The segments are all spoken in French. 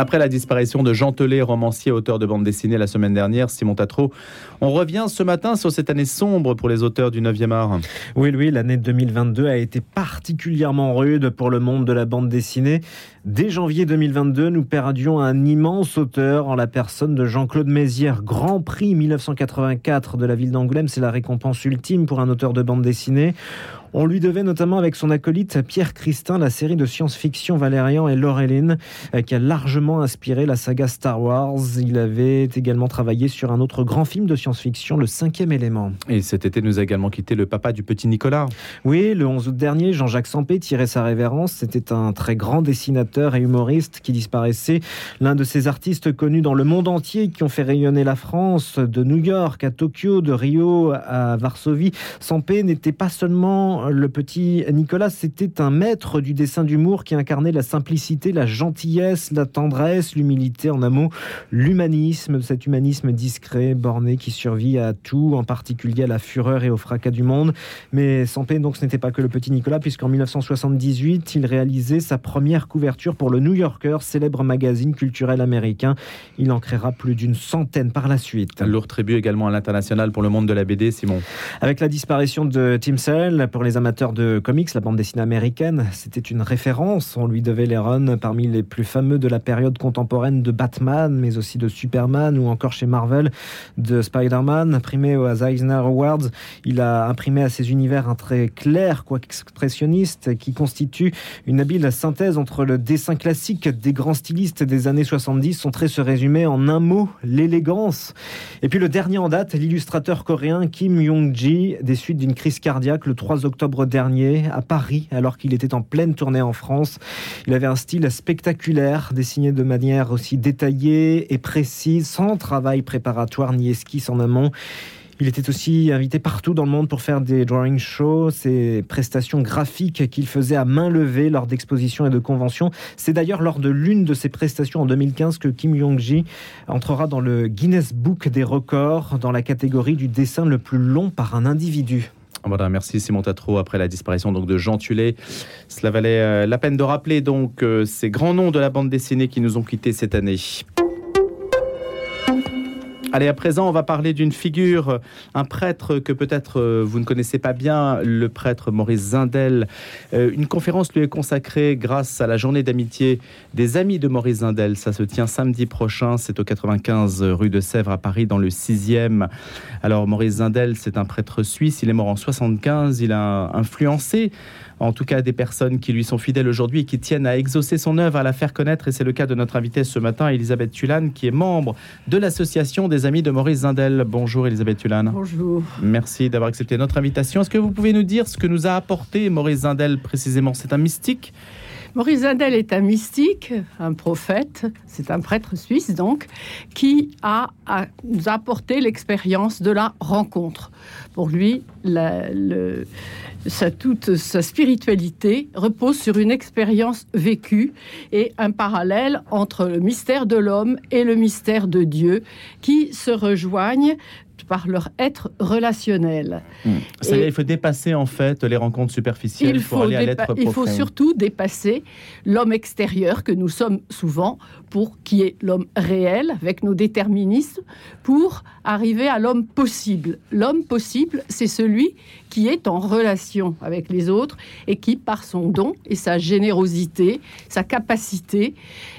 Après la disparition de Jean Telet, romancier, auteur de bande dessinée la semaine dernière, Simon Tatro, on revient ce matin sur cette année sombre pour les auteurs du 9e art. Oui, oui, l'année 2022 a été particulièrement rude pour le monde de la bande dessinée. Dès janvier 2022, nous perdions un immense auteur en la personne de Jean-Claude Mézières, Grand Prix 1984 de la ville d'Angoulême. C'est la récompense ultime pour un auteur de bande dessinée. On lui devait notamment avec son acolyte Pierre Christin la série de science-fiction Valérian et Laureline euh, qui a largement inspiré la saga Star Wars. Il avait également travaillé sur un autre grand film de science-fiction, Le Cinquième élément. Et cet été nous a également quitté le papa du petit Nicolas. Oui, le 11 août dernier, Jean-Jacques Sampé tirait sa révérence. C'était un très grand dessinateur et humoriste qui disparaissait. L'un de ces artistes connus dans le monde entier qui ont fait rayonner la France, de New York à Tokyo, de Rio à Varsovie. Sampé n'était pas seulement le petit Nicolas, c'était un maître du dessin d'humour qui incarnait la simplicité, la gentillesse, la tendresse, l'humilité, en un mot, l'humanisme, cet humanisme discret, borné, qui survit à tout, en particulier à la fureur et au fracas du monde. Mais Sampé, donc, ce n'était pas que le petit Nicolas, puisqu'en 1978, il réalisait sa première couverture pour le New Yorker, célèbre magazine culturel américain. Il en créera plus d'une centaine par la suite. Lourd tribut également à l'international pour le monde de la BD, Simon. Avec la disparition de Tim Sale, pour les amateurs de comics, la bande dessinée américaine, c'était une référence. On lui devait les runs parmi les plus fameux de la période contemporaine de Batman, mais aussi de Superman ou encore chez Marvel de Spider-Man. Imprimé aux Eisner Awards, il a imprimé à ses univers un trait clair, quoique expressionniste, qui constitue une habile synthèse entre le dessin classique des grands stylistes des années 70. Son trait se résumait en un mot, l'élégance. Et puis le dernier en date, l'illustrateur coréen Kim Yong-ji, des suites d'une crise cardiaque le 3 octobre dernier à Paris, alors qu'il était en pleine tournée en France. Il avait un style spectaculaire, dessiné de manière aussi détaillée et précise, sans travail préparatoire ni esquisse en amont. Il était aussi invité partout dans le monde pour faire des drawing shows, ces prestations graphiques qu'il faisait à main levée lors d'expositions et de conventions. C'est d'ailleurs lors de l'une de ces prestations en 2015 que Kim Yong-ji entrera dans le Guinness Book des records dans la catégorie du dessin le plus long par un individu. Voilà, merci Simon Tatro. Après la disparition donc de Jean Tulé, cela valait euh, la peine de rappeler donc euh, ces grands noms de la bande dessinée qui nous ont quittés cette année. Allez, à présent, on va parler d'une figure, un prêtre que peut-être euh, vous ne connaissez pas bien, le prêtre Maurice Zindel. une conférence lui est consacrée grâce à la journée d'amitié des amis de Maurice Zindel. Ça se tient samedi prochain, c'est au 95 rue de Sèvres à Paris, dans le 6e. Alors, Maurice Zindel, c'est un prêtre suisse, il est mort en 75, il a influencé en tout cas des personnes qui lui sont fidèles aujourd'hui et qui tiennent à exaucer son œuvre, à la faire connaître. Et c'est le cas de notre invitée ce matin, Elisabeth Tulane, qui est membre de l'association des amis de Maurice Zindel. Bonjour Elisabeth Tulane. Bonjour. Merci d'avoir accepté notre invitation. Est-ce que vous pouvez nous dire ce que nous a apporté Maurice Zindel précisément? C'est un mystique? Maurice Zindel est un mystique, un prophète, c'est un prêtre suisse donc, qui a, nous a apporté l'expérience de la rencontre. Pour lui, le, sa, toute sa spiritualité repose sur une expérience vécue et un parallèle entre le mystère de l'homme et le mystère de Dieu qui se rejoignent par leur être relationnel. Hmm. il faut dépasser en fait les rencontres superficielles il faut aller à l'être Il faut surtout dépasser l'homme extérieur que nous sommes souvent pour qui est l'homme réel avec nos déterminismes pour arriver à l'homme possible. L'homme possible, c'est celui qui est en relation avec les autres et qui, par son don et sa générosité, sa capacité,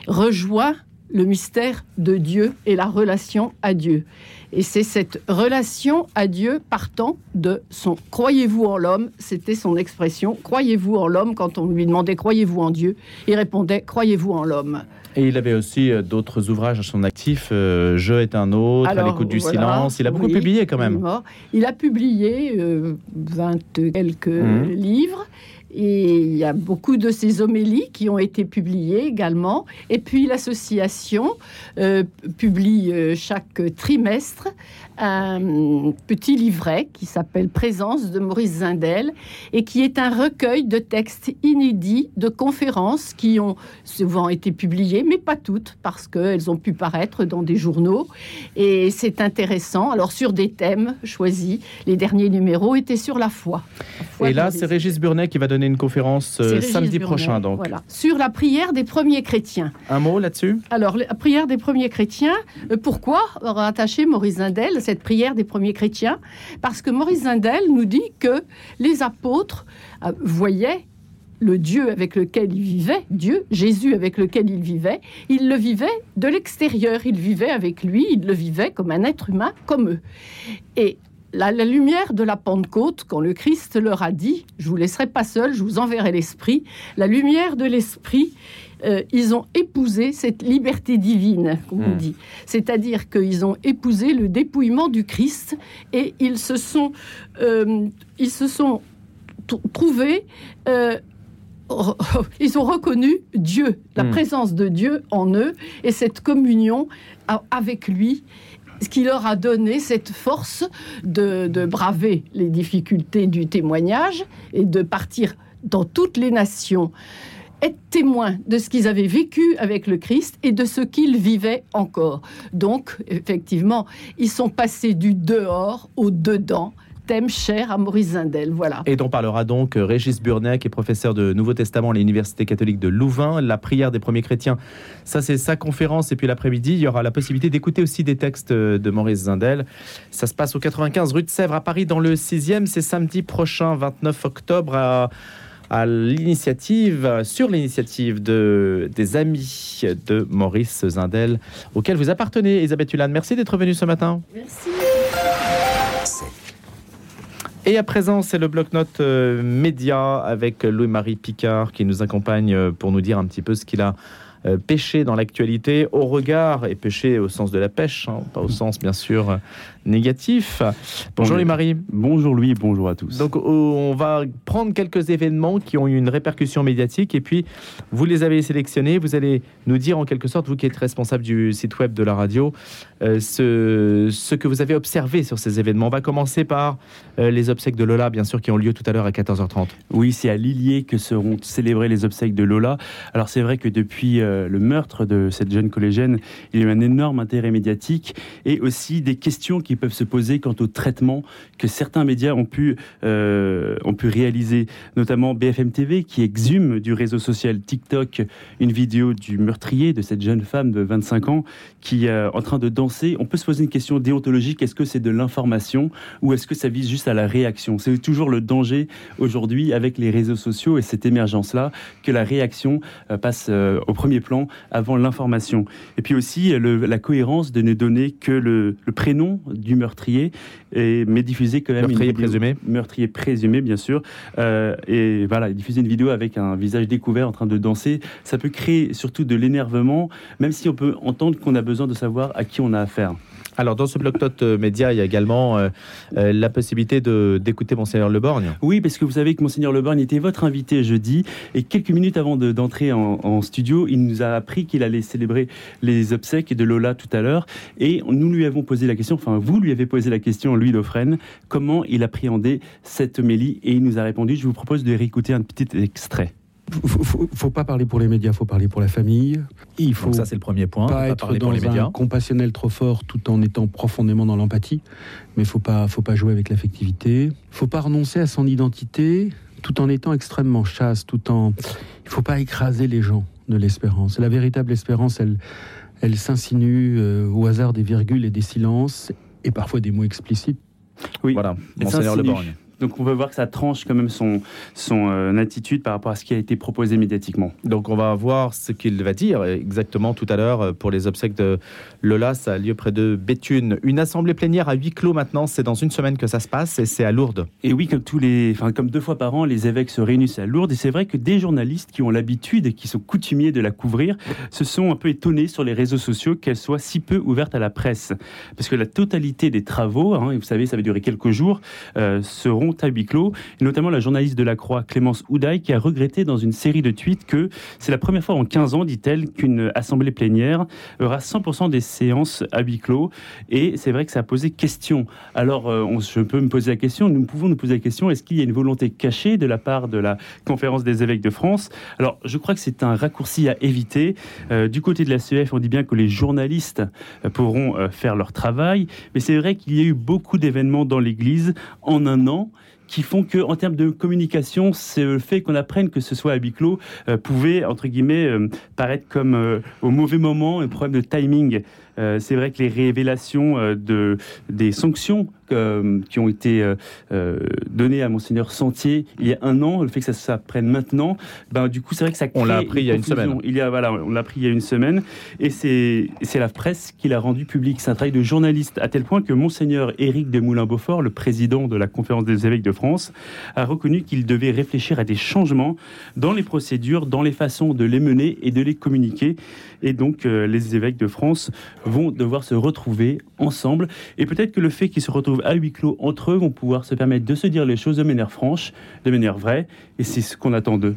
rejoint le mystère de Dieu et la relation à Dieu. Et c'est cette relation à Dieu partant de son croyez-vous en l'homme, c'était son expression, croyez-vous en l'homme quand on lui demandait croyez-vous en Dieu, il répondait croyez-vous en l'homme. Et il avait aussi euh, d'autres ouvrages à son actif, euh, Je est un autre, À l'écoute du silence. Il a beaucoup publié quand même. Il, a publié euh, vingt quelques mmh. livres. Et il y a beaucoup de ces homélies qui ont été publiées également. Et puis l'association euh, publie euh, chaque trimestre un petit livret qui s'appelle Présence de Maurice Zindel et qui est un recueil de textes inédits de conférences qui ont souvent été publiées, mais pas toutes, parce qu'elles ont pu paraître dans des journaux. Et c'est intéressant. Alors, sur des thèmes choisis, les derniers numéros étaient sur la foi. et là, c'est Régis Burnet qui va donner une conférence euh, samedi prochain. Donc. Voilà. Sur la prière des premiers chrétiens. Un mot là-dessus? Alors, la prière des premiers chrétiens, euh, pourquoi rattacher Maurice Zindel, cette prière des premiers chrétiens Parce que Maurice Zindel nous dit que les apôtres voyaient le Dieu avec lequel il vivait, Dieu, Jésus avec lequel il vivait, il le vivait de l'extérieur, il vivait avec lui, il le vivait comme un être humain comme eux. Et la, lumière de la Pentecôte, quand le Christ leur a dit, je vous laisserai pas seul, je vous enverrai l'Esprit, la lumière de l'Esprit, euh, ils ont épousé cette liberté divine, comme on hmm. dit. C'est-à-dire qu'ils ont épousé le dépouillement du Christ et ils se sont, euh, ils se sont trouvés euh, ils ont reconnu Dieu, la hmm. présence de Dieu en eux et cette communion avec lui ce qui leur a donné cette force de, braver les difficultés du témoignage et de partir dans toutes les nations être témoins de ce qu'ils avaient vécu avec le Christ et de ce qu'ils vivaient encore. Donc, effectivement, ils sont passés du dehors au dedans thème cher à Maurice Zindel. Voilà. Et dont parlera donc euh, Régis Burnet, qui est professeur de Nouveau Testament à l'Université catholique de Louvain. La prière des premiers chrétiens, ça c'est sa conférence. Et puis l'après-midi, il y aura la possibilité d'écouter aussi des textes euh, de Maurice Zindel. Ça se passe au 95 rue de Sèvres à Paris, dans le 6e. C'est samedi prochain, 29 octobre, à l'initiative, sur l'initiative de, des amis de Maurice Zindel, auquel vous appartenez, Elisabeth Hulane. Merci d'être venue ce matin. Merci. Et à présent, c'est le bloc-notes euh, média avec Louis-Marie Picard qui nous accompagne euh, pour nous dire un petit peu ce qu'il a euh, pêché dans l'actualité au regard, et pêché au sens de la pêche, hein, pas au sens bien sûr négatif. Bonjour les Marie. Bonjour Louis, bonjour à tous. Donc on va prendre quelques événements qui ont eu une répercussion médiatique et puis vous les avez sélectionnés, vous allez nous dire en quelque sorte, vous qui êtes responsable du site web de la radio, euh, ce, ce, que vous avez observé sur ces événements. On va commencer par euh, les obsèques de Lola, bien sûr, qui ont lieu tout à l'heure à 14h30. Oui, c'est à Lillier que seront célébrées les obsèques de Lola. Alors c'est vrai que depuis euh, le meurtre de cette jeune collégienne, il y a eu un énorme intérêt médiatique et aussi des questions qui peuvent se poser quant au traitement que certains médias ont pu, ont pu réaliser, notamment BFM TV qui exhume du réseau social TikTok une vidéo du meurtrier de cette jeune femme de 25 ans qui est en train de danser. On peut se poser une question déontologique. Est-ce que c'est de l'information ou est-ce que ça vise juste à la réaction? C'est toujours le danger aujourd'hui avec les réseaux sociaux et cette émergence-là que la réaction euh, passe euh, au premier plan avant l'information. Et puis aussi la cohérence de ne donner que le, prénom du meurtrier, et, mais diffuser quand même meurtrier présumé, meurtrier présumé bien sûr, euh, et voilà diffuser une vidéo avec un visage découvert en train de danser, ça peut créer surtout de l'énervement, même si on peut entendre qu'on a besoin de savoir à qui on a affaire. Alors, dans ce bloc-notes euh, média, il y a également euh, euh, la possibilité d'écouter Monseigneur Le Borgne. Oui, parce que vous savez que Monseigneur Le Borgne était votre invité jeudi, et quelques minutes avant d'entrer en, studio, il nous a appris qu'il allait célébrer les obsèques de Lola tout à l'heure, et nous lui avons posé la question, enfin, vous lui avez posé la question, Louis Dauphren, comment il appréhendait cette homélie, et il nous a répondu, je vous propose de réécouter un petit extrait faut, faut, faut, pas parler pour les médias, faut parler pour la famille. Il faut ça c'est le premier point. Pas, être dans les médias. un compassionnel trop fort, tout en étant profondément dans l'empathie. Mais faut pas, faut pas jouer avec l'affectivité. Faut pas renoncer à son identité, tout en étant extrêmement chaste, tout en. Il faut pas écraser les gens de l'espérance. La véritable espérance, elle, elle s'insinue euh, au hasard des virgules et des silences, et parfois des mots explicites. Oui, voilà. Monseigneur Le Borgne. Donc on peut voir que ça tranche quand même son, son euh, attitude par rapport à ce qui a été proposé médiatiquement. Donc on va voir ce qu'il va dire exactement tout à l'heure euh, pour les obsèques de Lola. Ça a lieu près de Béthune. Une assemblée plénière à huis clos maintenant. C'est dans une semaine que ça se passe et c'est à Lourdes. Et oui, comme, tous les, enfin, comme deux fois par an, les évêques se réunissent à Lourdes. Et c'est vrai que des journalistes qui ont l'habitude et qui sont coutumiers de la couvrir se sont un peu étonnés sur les réseaux sociaux qu'elle soit si peu ouverte à la presse. Parce que la totalité des travaux, hein, vous savez, ça va durer quelques jours, euh, seront à huis clos, et notamment la journaliste de la Croix, Clémence Houdaille, qui a regretté dans une série de tweets que c'est la première fois en 15 ans, dit-elle, qu'une assemblée plénière aura 100% des séances à huis clos. Et c'est vrai que ça a posé question. Alors, euh, je peux me poser la question, nous pouvons nous poser la question, est-ce qu'il y a une volonté cachée de la part de la conférence des évêques de France? Alors, je crois que c'est un raccourci à éviter. Euh, du côté de la CEF, on dit bien que les journalistes euh, pourront faire leur travail, mais c'est vrai qu'il y a eu beaucoup d'événements dans l'Église en un an qui font que, en termes de communication, c'est le fait qu'on apprenne que ce soit à huis clos pouvait, entre guillemets, paraître comme au mauvais moment un problème de timing. C'est vrai que les révélations de, des sanctions euh, qui ont été euh, euh, donnés à Monseigneur Sentier il y a un an, le fait que ça s'apprenne maintenant, ben, du coup, c'est vrai que ça On l'a appris il y a une semaine. Il y a, voilà, on l'a appris il y a une semaine. Et c'est la presse qui l'a rendu public. C'est un travail de journaliste, à tel point que Monseigneur Éric de Moulin-Beaufort, le président de la Conférence des évêques de France, a reconnu qu'il devait réfléchir à des changements dans les procédures, dans les façons de les mener et de les communiquer. Et donc, les évêques de France vont devoir se retrouver ensemble. Et peut-être que le fait qu'ils se retrouvent à huis clos entre eux vont pouvoir se permettre de se dire les choses de manière franche, de manière vraie, et c'est ce qu'on attend d'eux.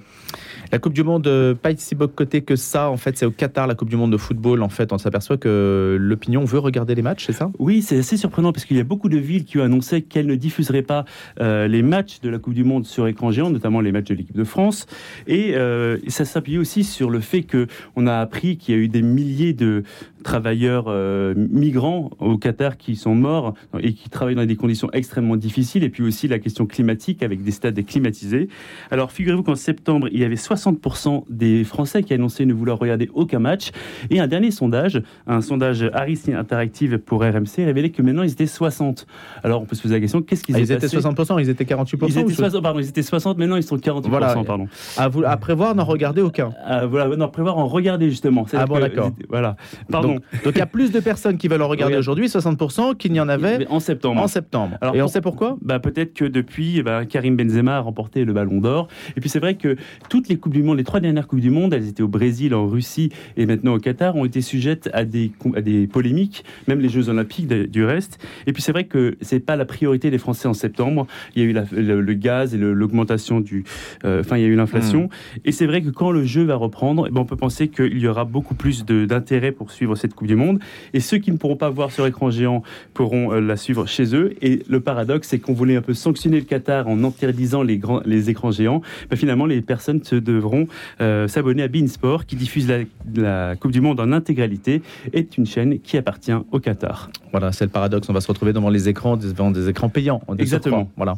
La Coupe du Monde, euh, pas si côté que ça. En fait, c'est au Qatar, la Coupe du Monde de football. En fait, on s'aperçoit que l'opinion veut regarder les matchs, c'est ça? Oui, c'est assez surprenant parce qu'il y a beaucoup de villes qui ont annoncé qu'elles ne diffuseraient pas euh, les matchs de la Coupe du Monde sur écran géant, notamment les matchs de l'équipe de France. Et euh, ça s'appuie aussi sur le fait qu'on a appris qu'il y a eu des milliers de travailleurs migrants au Qatar qui sont morts et qui travaillent dans des conditions extrêmement difficiles. Et puis aussi la question climatique avec des stades climatisés. Alors, figurez-vous qu'en septembre, il y avait 60 60% des Français qui annonçaient ne vouloir regarder aucun match. Et un dernier sondage, un sondage Harris Interactive pour RMC, révélait que maintenant ils étaient 60. Alors on peut se poser la question, qu'est-ce qu'ils ah, Ils étaient 60%, ils étaient 48% ils étaient, 60, pardon, ils étaient 60, maintenant ils sont 48%. Voilà. Pardon. À, vous, à prévoir, n'en regarder aucun. À, voilà, n'en prévoir, en regarder justement. Ah bon, d'accord. Voilà. Pardon. Donc, il y a plus de personnes qui veulent en regarder aujourd'hui, 60%, qu'il n'y en avait en septembre. En septembre. Alors, Et on sait pourquoi? Bah, Peut-être que depuis, bah, Karim Benzema a remporté le ballon d'or. Et puis c'est vrai que toutes les Coupes du Monde, les trois dernières Coupes du Monde, elles étaient au Brésil, en Russie et maintenant au Qatar, ont été sujettes à des, à des polémiques, même les Jeux Olympiques du reste. Et puis c'est vrai que c'est pas la priorité des Français en septembre. Il y a eu le, gaz et l'augmentation du. Euh, enfin, il y a eu l'inflation. Hmm. Et c'est vrai que quand le jeu va reprendre, eh ben, on peut penser qu'il y aura beaucoup plus d'intérêt pour suivre cette Coupe du Monde. Et ceux qui ne pourront pas voir sur écran géant pourront euh, la suivre chez eux. Et le paradoxe, c'est qu'on voulait un peu sanctionner le Qatar en interdisant les, grands, les écrans géants. Ben, finalement, les personnes se devront euh, s'abonner à Beansport qui diffuse la, Coupe du Monde en intégralité est une chaîne qui appartient au Qatar. Voilà, c'est le paradoxe. On va se retrouver devant les écrans, devant des écrans payants. Exactement. Voilà.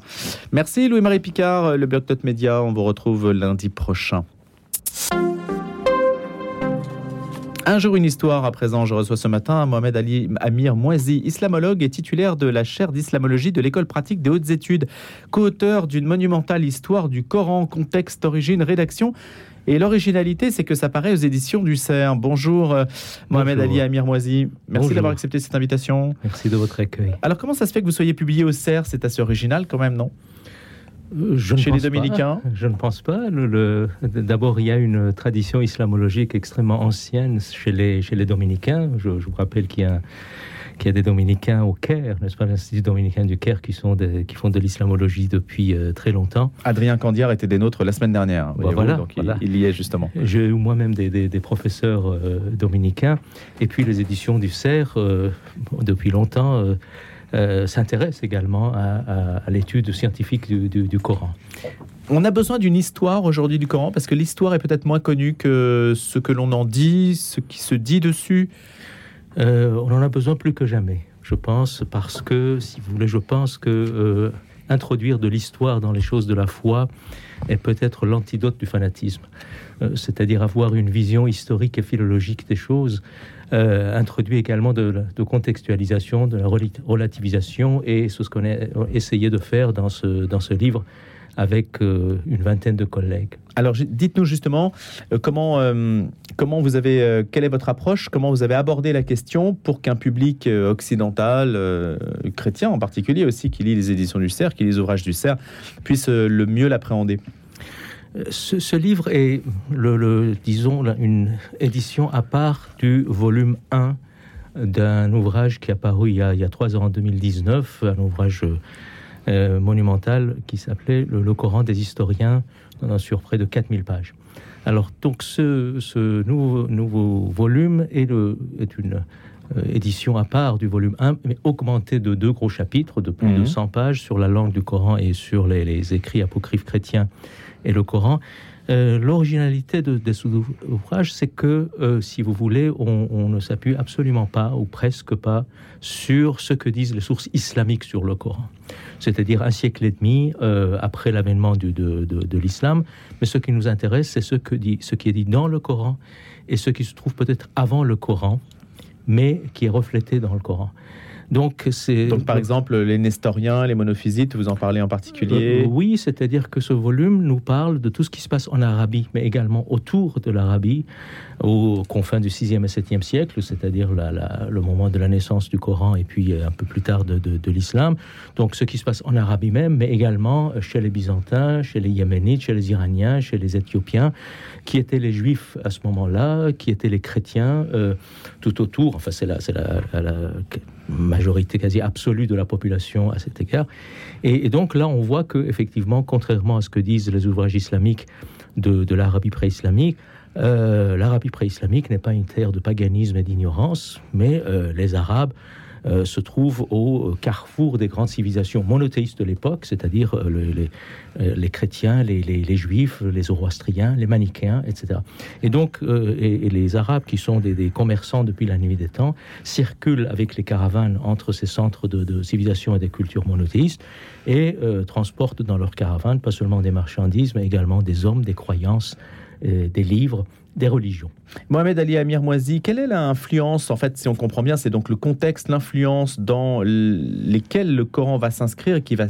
Merci Louis-Marie Picard, le Bloc Note Média. On vous retrouve lundi prochain. Un jour, une histoire. À présent, je reçois ce matin Mohamed Ali Amir Moisi, islamologue et titulaire de la chaire d'islamologie de l'École pratique des hautes études, co-auteur d'une monumentale histoire du Coran, contexte, origine, rédaction et l'originalité, c'est que ça paraît aux éditions du CERN. Bonjour, euh, Mohamed Ali Amir Moisi. Merci d'avoir accepté cette invitation. Merci de votre accueil. Alors, comment ça se fait que vous soyez publié au CERN C'est assez original quand même, non? Je Chez les dominicains Je ne pense pas. Le, D'abord, il y a une tradition islamologique extrêmement ancienne chez les, chez les dominicains. Je, je vous rappelle qu'il y a qu'il y a des dominicains au Caire, n'est-ce pas, l'Institut dominicain du Caire, qui, sont qui font de l'islamologie depuis euh, très longtemps. Adrien Candiar était des nôtres la semaine dernière. Bah, voilà, donc Il, y est justement. J'ai eu moi-même des, des, professeurs euh, dominicains. Et puis les éditions du CERF, euh, depuis longtemps, s'intéressent également à, l'étude scientifique du, du, Coran. On a besoin d'une histoire aujourd'hui du Coran parce que l'histoire est peut-être moins connue que ce que l'on en dit, ce qui se dit dessus. Euh, on en a besoin plus que jamais, je pense, parce que, si vous voulez, je pense que euh, introduire de l'histoire dans les choses de la foi est peut-être l'antidote du fanatisme. Euh, c'est-à-dire avoir une vision historique et philologique des choses, introduit également de, de, contextualisation, de la relativisation, et c'est ce qu'on a essayé de faire dans ce, dans ce livre avec euh, une vingtaine de collègues. Alors, dites-nous justement euh, comment, euh, comment vous avez, quelle est votre approche, comment vous avez abordé la question pour qu'un public occidental, chrétien en particulier aussi, qui lit les éditions du CERF, qui lit les ouvrages du CERF, puisse le mieux l'appréhender? Ce, livre est, le, disons, une édition à part du volume 1 d'un ouvrage qui est apparu il y, a, il y a trois ans, en 2019, un ouvrage euh, monumental qui s'appelait le, Coran des historiens, sur près de 4000 pages. Alors, donc, ce, nouveau, nouveau, volume est, le, est une euh, édition à part du volume 1, mais augmentée de deux gros chapitres de plus de 100 mhm. pages sur la langue du Coran et sur les, écrits apocryphes chrétiens et le Coran. Euh, l'originalité de, de cet ouvrage, c'est que, euh, si vous voulez, on, ne s'appuie absolument pas, ou presque pas, sur ce que disent les sources islamiques sur le Coran. C'est-à-dire un siècle et demi euh, après l'avènement de, l'islam. Mais ce qui nous intéresse, c'est ce qui est dit dans le Coran et ce qui se trouve peut-être avant le Coran, mais qui est reflété dans le Coran. Donc, c'est Donc, par exemple, les Nestoriens, les monophysites, vous en parlez en particulier. euh, oui, c'est-à-dire que ce volume nous parle de tout ce qui se passe en Arabie, mais également autour de l'Arabie, aux confins du 6e et 7e siècle, c'est-à-dire la- la- le moment de la naissance du Coran et puis euh, un peu plus tard de, de- de l'islam. Donc ce qui se passe en Arabie même, mais également euh, chez les Byzantins, chez les Yéménites, chez les Iraniens, chez les Éthiopiens, qui étaient les Juifs à ce moment-là, qui étaient les chrétiens euh, tout autour. Enfin, c'est la, c'est la- la- la majorité quasi absolue de la population à cet égard. Et, donc là, on voit que effectivement, contrairement à ce que disent les ouvrages islamiques de, de l'Arabie pré-islamique, euh, l'Arabie pré-islamique n'est pas une terre de paganisme et d'ignorance, mais euh, les Arabes euh, se trouvent au carrefour des grandes civilisations monothéistes de l'époque, c'est-à-dire euh, le- les, euh, les chrétiens, les, les- juifs, les zoroastriens, les manichéens, etc. Et donc, euh, et, les Arabes, qui sont des, des commerçants depuis la nuit des temps, circulent avec les caravanes entre ces centres de, de civilisation et des cultures monothéistes et euh, transportent dans leurs caravanes pas seulement des marchandises, mais également des hommes, des croyances, euh, des livres, des religions. Mohamed Ali Amir Moisi, quelle est l'influence, en fait, si on comprend bien, c'est donc le contexte, l'influence dans l- lesquels le Coran va s'inscrire et qui va,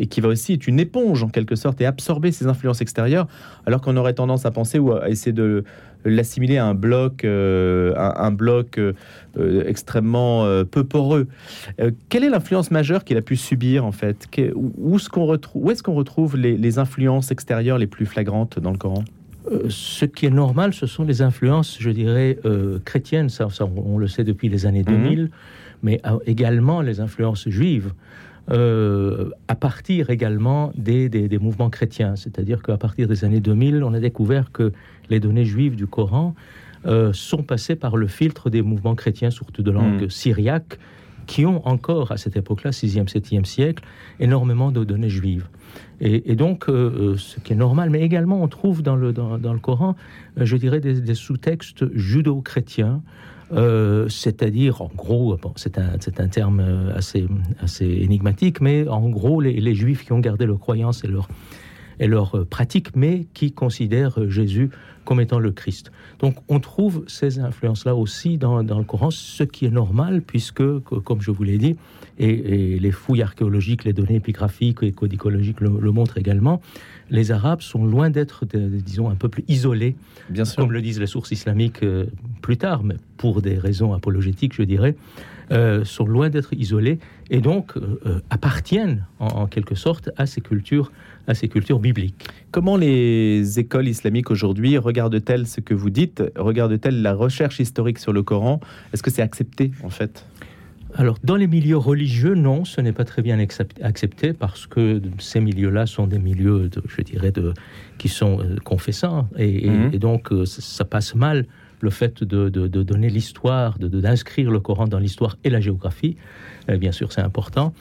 et qui va aussi être une éponge en quelque sorte et absorber ces influences extérieures, alors qu'on aurait tendance à penser ou à essayer de l'assimiler à un bloc, euh, un, bloc euh, extrêmement peu poreux. Quelle est l'influence majeure qu'il a pu subir en fait? Où, est-ce qu'on retrouve, les, influences extérieures les plus flagrantes dans le Coran? Ce qui est normal, ce sont les influences, je dirais, euh, chrétiennes, ça, ça, on, on le sait depuis les années Mhm. 2000, mais euh, également les influences juives, euh, à partir également des, des- des mouvements chrétiens. C'est-à-dire qu'à partir des années 2000, on a découvert que les données juives du Coran euh, sont passées par le filtre des mouvements chrétiens, surtout de langue Mhm. syriaque, qui ont encore, à cette époque-là, 6e, 7e siècle, énormément de données juives. Et, donc, euh, euh, ce qui est normal, mais également, on trouve dans le, Coran, euh, je dirais, des, sous-textes judo-chrétiens, c'est-à-dire, en gros, c'est un, terme assez, assez énigmatique, mais en gros, les, les juifs qui ont gardé leur croyance et leur, et leur euh, pratique, mais qui considèrent euh, Jésus comme étant le Christ. Donc on trouve ces influences-là aussi dans, dans le Coran, ce qui est normal, puisque, co- comme je vous l'ai dit, et, et les fouilles archéologiques, les données épigraphiques et codicologiques le, le montrent également, les Arabes sont loin d'être, disons, un peuple isolé, Bien sûr. comme le disent les sources islamiques euh, plus tard, mais pour des raisons apologétiques, je dirais, euh, sont loin d'être isolés et donc euh, euh, appartiennent en, en quelque sorte à ces cultures, à ces cultures bibliques. Comment les écoles islamiques aujourd'hui regardent-elles ce que vous dites? Regardent-elles la recherche historique sur le Coran? Est-ce que c'est accepté en fait? Alors, dans les milieux religieux, non, ce n'est pas très bien accept- accepté parce que ces milieux-là sont des milieux, de, je dirais, de, qui sont confessants. Et, et- Mhm. et donc, ça passe mal le fait de, de- donner l'histoire, d'inscrire le Coran dans l'histoire et la géographie. Euh, bien sûr, c'est important.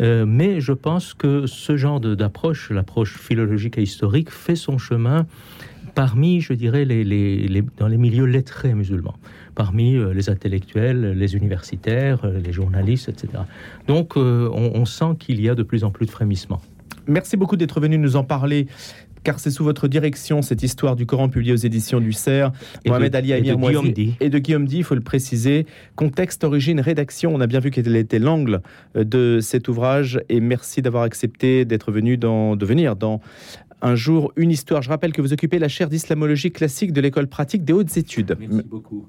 Euh, mais je pense que ce genre d'approche, l'approche philologique et historique, fait son chemin parmi, je dirais, les, les- les- dans les milieux lettrés musulmans, parmi euh, les intellectuels, les universitaires, les journalistes, etc. Donc, on, on sent qu'il y a de plus en plus de frémissements. Merci beaucoup d'être venu nous en parler. Car c'est sous votre direction cette histoire du Coran publiée aux éditions du CERF. Et Mohamed de- Ali et de Amir Moisi Guillaume Di. et de Guillaume Di, il faut le préciser. Contexte, origine, rédaction, on a bien vu quel était l'angle euh, de cet ouvrage. Et merci d'avoir accepté d'être venu dans, de venir dans un jour une histoire. Je rappelle que vous occupez la chaire d'islamologie classique de l'école pratique des hautes études. beaucoup.